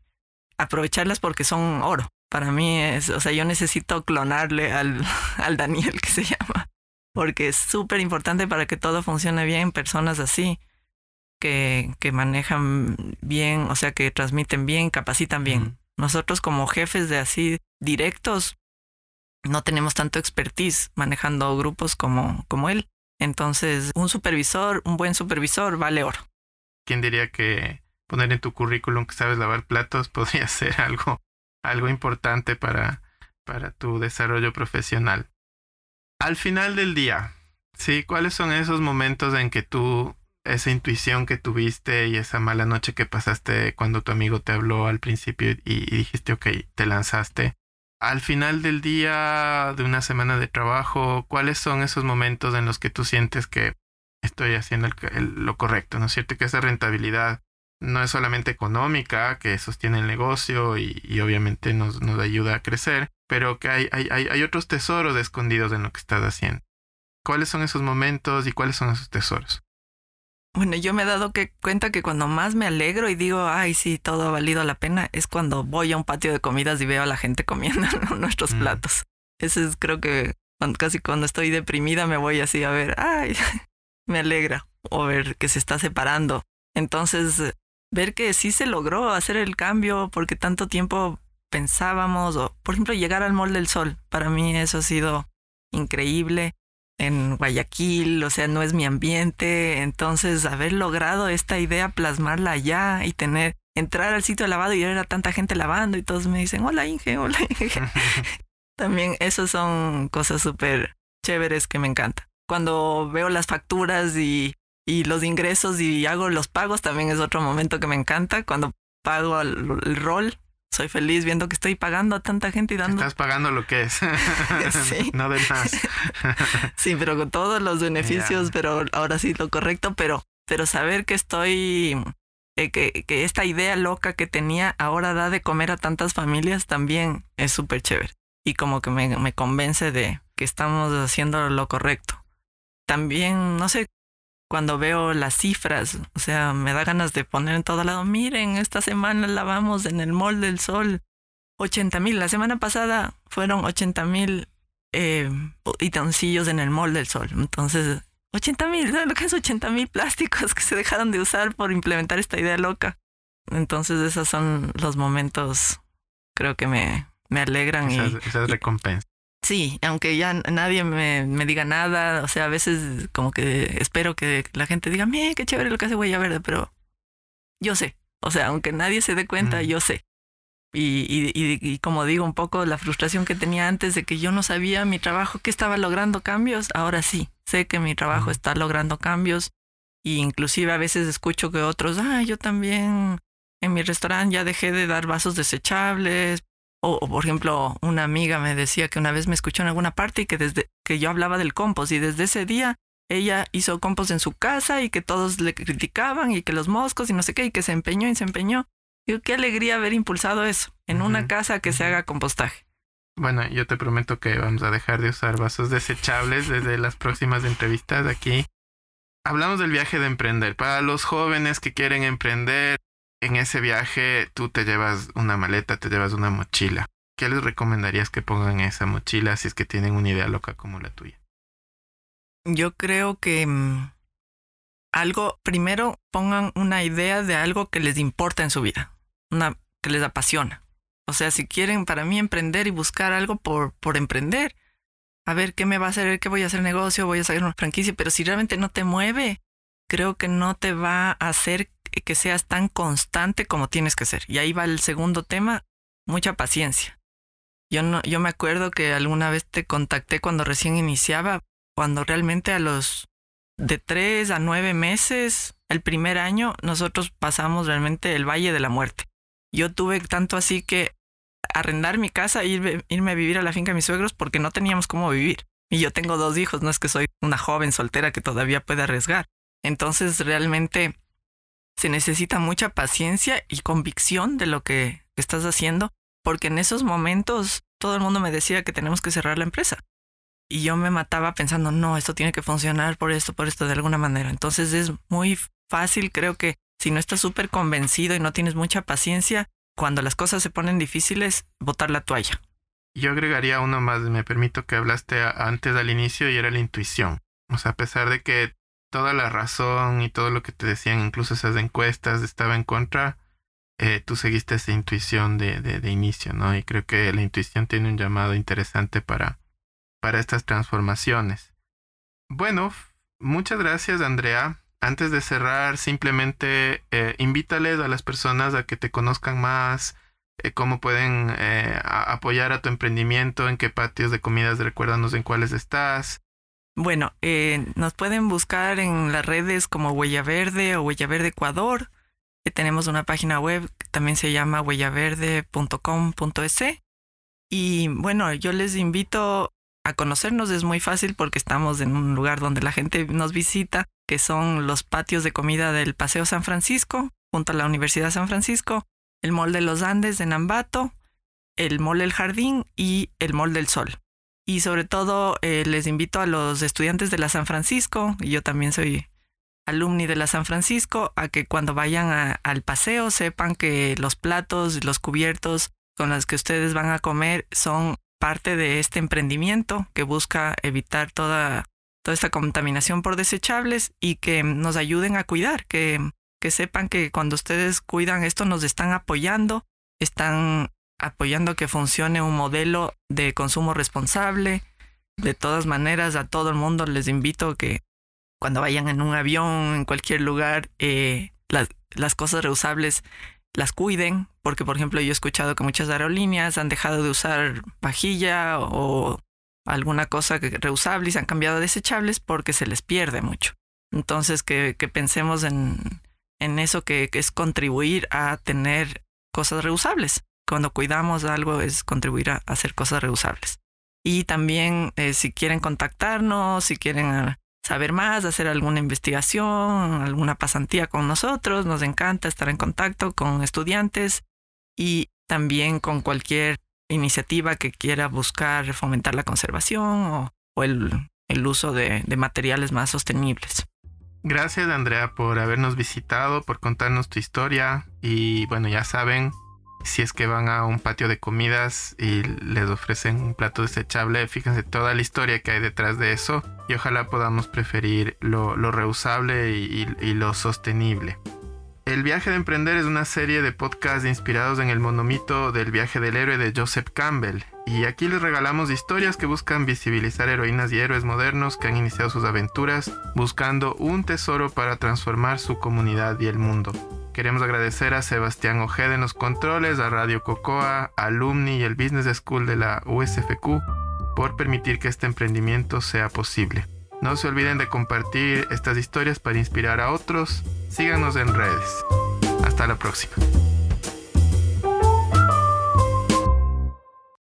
aprovecharlas porque son oro para mí es, o sea, yo necesito clonarle al, al Daniel que se llama, porque es súper importante para que todo funcione bien, personas así, que, que manejan bien, o sea, que transmiten bien, capacitan bien. Nosotros como jefes de así directos no tenemos tanto expertise manejando grupos como, como él. Entonces, un supervisor, un buen supervisor vale oro.
¿Quién diría que poner en tu currículum que sabes lavar platos podría ser algo algo importante para, para tu desarrollo profesional. Al final del día, ¿sí? ¿Cuáles son esos momentos en que tú, esa intuición que tuviste y esa mala noche que pasaste cuando tu amigo te habló al principio y, dijiste, ok, te lanzaste? Al final del día de una semana de trabajo, ¿cuáles son esos momentos en los que tú sientes que estoy haciendo lo correcto, ¿no es cierto? Que esa rentabilidad no es solamente económica, que sostiene el negocio y, obviamente nos, nos, ayuda a crecer, pero que hay, hay, hay, otros tesoros escondidos en lo que estás haciendo. ¿Cuáles son esos momentos y cuáles son esos tesoros?
Bueno, yo me he dado que, cuenta que cuando más me alegro y digo, ay, sí, todo ha valido la pena, es cuando voy a un patio de comidas y veo a la gente comiendo nuestros mm. platos. Ese es, creo que casi cuando estoy deprimida me voy así a ver, ay, me alegra, o ver que se está separando. Entonces, ver que sí se logró hacer el cambio porque tanto tiempo pensábamos, o por ejemplo, llegar al Mall del Sol, para mí eso ha sido increíble en Guayaquil, o sea, no es mi ambiente, entonces haber logrado esta idea, plasmarla allá y tener, entrar al sitio de lavado y ver a tanta gente lavando y todos me dicen, hola Inge, hola Inge. También esas son cosas súper chéveres que me encantan. Cuando veo las facturas y, y los ingresos y hago los pagos, también es otro momento que me encanta. Cuando pago el rol, soy feliz viendo que estoy pagando a tanta gente y dando.
Estás pagando lo que es. sí. no de más.
sí, pero con todos los beneficios, pero ahora sí lo correcto, pero, pero saber que estoy. Eh, que, que esta idea loca que tenía ahora da de comer a tantas familias también es súper chévere. Y como que me, me convence de que estamos haciendo lo correcto. También, no sé, cuando veo las cifras, o sea, me da ganas de poner en todo lado, miren, esta semana lavamos en el Mall del Sol 80 mil, la semana pasada fueron 80 mil eh, en el Mall del Sol, entonces 80 mil, ¿sabes lo que es 80 mil plásticos que se dejaron de usar por implementar esta idea loca? Entonces esos son los momentos, creo que me, me alegran.
Esas, y, esas recompensas.
Sí, aunque ya nadie me, me, diga nada, o sea, a veces como que espero que la gente diga, mire, qué chévere lo que hace Huella Verde, pero yo sé, o sea, aunque nadie se dé cuenta, yo sé. Y, y, y, como digo, un poco la frustración que tenía antes de que yo no sabía mi trabajo que estaba logrando cambios, ahora sí, sé que mi trabajo está logrando cambios. Y inclusive a veces escucho que otros, ah, yo también en mi restaurante ya dejé de dar vasos desechables o, por ejemplo, una amiga me decía que una vez me escuchó en alguna parte y que desde que yo hablaba del compost y desde ese día ella hizo compost en su casa y que todos le criticaban y que los moscos y no sé qué y que se empeñó y se empeñó. Digo, qué alegría haber impulsado eso en una casa que se haga compostaje.
Bueno, yo te prometo que vamos a dejar de usar vasos desechables desde las próximas entrevistas aquí. Hablamos del viaje de emprender. Para los jóvenes que quieren emprender, en ese viaje tú te llevas una maleta, te llevas una mochila. ¿Qué les recomendarías que pongan en esa mochila si es que tienen una idea loca como la tuya?
Yo creo que mm, algo, primero pongan una idea de algo que les importa en su vida, una que les apasiona. O sea, si quieren para mí emprender y buscar algo por, por emprender, a ver qué me va a hacer, qué voy a hacer negocio, voy a sacar una franquicia, pero si realmente no te mueve, creo que no te va a hacer que seas tan constante como tienes que ser. Y ahí va el segundo tema, mucha paciencia. Yo no, yo me acuerdo que alguna vez te contacté cuando recién iniciaba, cuando realmente a los de tres a nueve meses, el primer año, nosotros pasamos realmente el Valle de la Muerte. Yo tuve tanto así que arrendar mi casa e irme a vivir a la finca de mis suegros porque no teníamos cómo vivir. Y yo tengo dos hijos, no es que soy una joven soltera que todavía puede arriesgar. Entonces realmente se necesita mucha paciencia y convicción de lo que estás haciendo, porque en esos momentos todo el mundo me decía que tenemos que cerrar la empresa. Y yo me mataba pensando, no, esto tiene que funcionar por esto, por esto, de alguna manera. Entonces es muy fácil, creo que si no estás súper convencido y no tienes mucha paciencia, cuando las cosas se ponen difíciles, botar la toalla.
Yo agregaría uno más, me permito que hablaste antes al inicio y era la intuición. O sea, a pesar de que toda la razón y todo lo que te decían, incluso esas encuestas, estaba en contra, eh, tú seguiste esa intuición de, de, inicio, ¿no? Y creo que la intuición tiene un llamado interesante para, para estas transformaciones. Bueno, muchas gracias, Andrea. Antes de cerrar, simplemente eh, invítales a las personas a que te conozcan más, eh, cómo pueden eh, apoyar a tu emprendimiento, en qué patios de comidas, recuérdanos en cuáles estás,
bueno, eh, nos pueden buscar en las redes como Huella Verde o Huella Verde Ecuador. Eh, tenemos una página web que también se llama huellaverde.com.es. Y bueno, yo les invito a conocernos, es muy fácil porque estamos en un lugar donde la gente nos visita, que son los patios de comida del Paseo San Francisco, junto a la Universidad San Francisco, el Mall de los Andes de Nambato, el Mall del Jardín y el Mall del Sol. Y sobre todo eh, les invito a los estudiantes de la San Francisco, y yo también soy alumni de la San Francisco a que cuando vayan al paseo sepan que los platos los cubiertos con los que ustedes van a comer son parte de este emprendimiento que busca evitar toda, toda esta contaminación por desechables y que nos ayuden a cuidar, que, que sepan que cuando ustedes cuidan esto nos están apoyando, están apoyando que funcione un modelo de consumo responsable. De todas maneras, a todo el mundo les invito que cuando vayan en un avión, en cualquier lugar, eh, las, cosas reusables las cuiden, porque por ejemplo yo he escuchado que muchas aerolíneas han dejado de usar vajilla o alguna cosa reusable y se han cambiado a desechables porque se les pierde mucho. Entonces que, que pensemos en, en eso que, que, es contribuir a tener cosas reusables. Cuando cuidamos algo es contribuir a hacer cosas reusables. Y también eh, si quieren contactarnos, si quieren saber más, hacer alguna investigación, alguna pasantía con nosotros. Nos encanta estar en contacto con estudiantes y también con cualquier iniciativa que quiera buscar fomentar la conservación o, el, el, uso de, de materiales más sostenibles.
Gracias Andrea por habernos visitado, por contarnos tu historia y bueno, ya saben, si es que van a un patio de comidas y les ofrecen un plato desechable, fíjense toda la historia que hay detrás de eso y ojalá podamos preferir lo, reusable y, lo sostenible. El viaje de emprender es una serie de podcasts inspirados en el monomito del viaje del héroe de Joseph Campbell y aquí les regalamos historias que buscan visibilizar heroínas y héroes modernos que han iniciado sus aventuras buscando un tesoro para transformar su comunidad y el mundo. Queremos agradecer a Sebastián Ojeda en los controles, a Radio Cocoa, Alumni y el Business School de la USFQ por permitir que este emprendimiento sea posible. No se olviden de compartir estas historias para inspirar a otros. Síganos en redes. Hasta la próxima.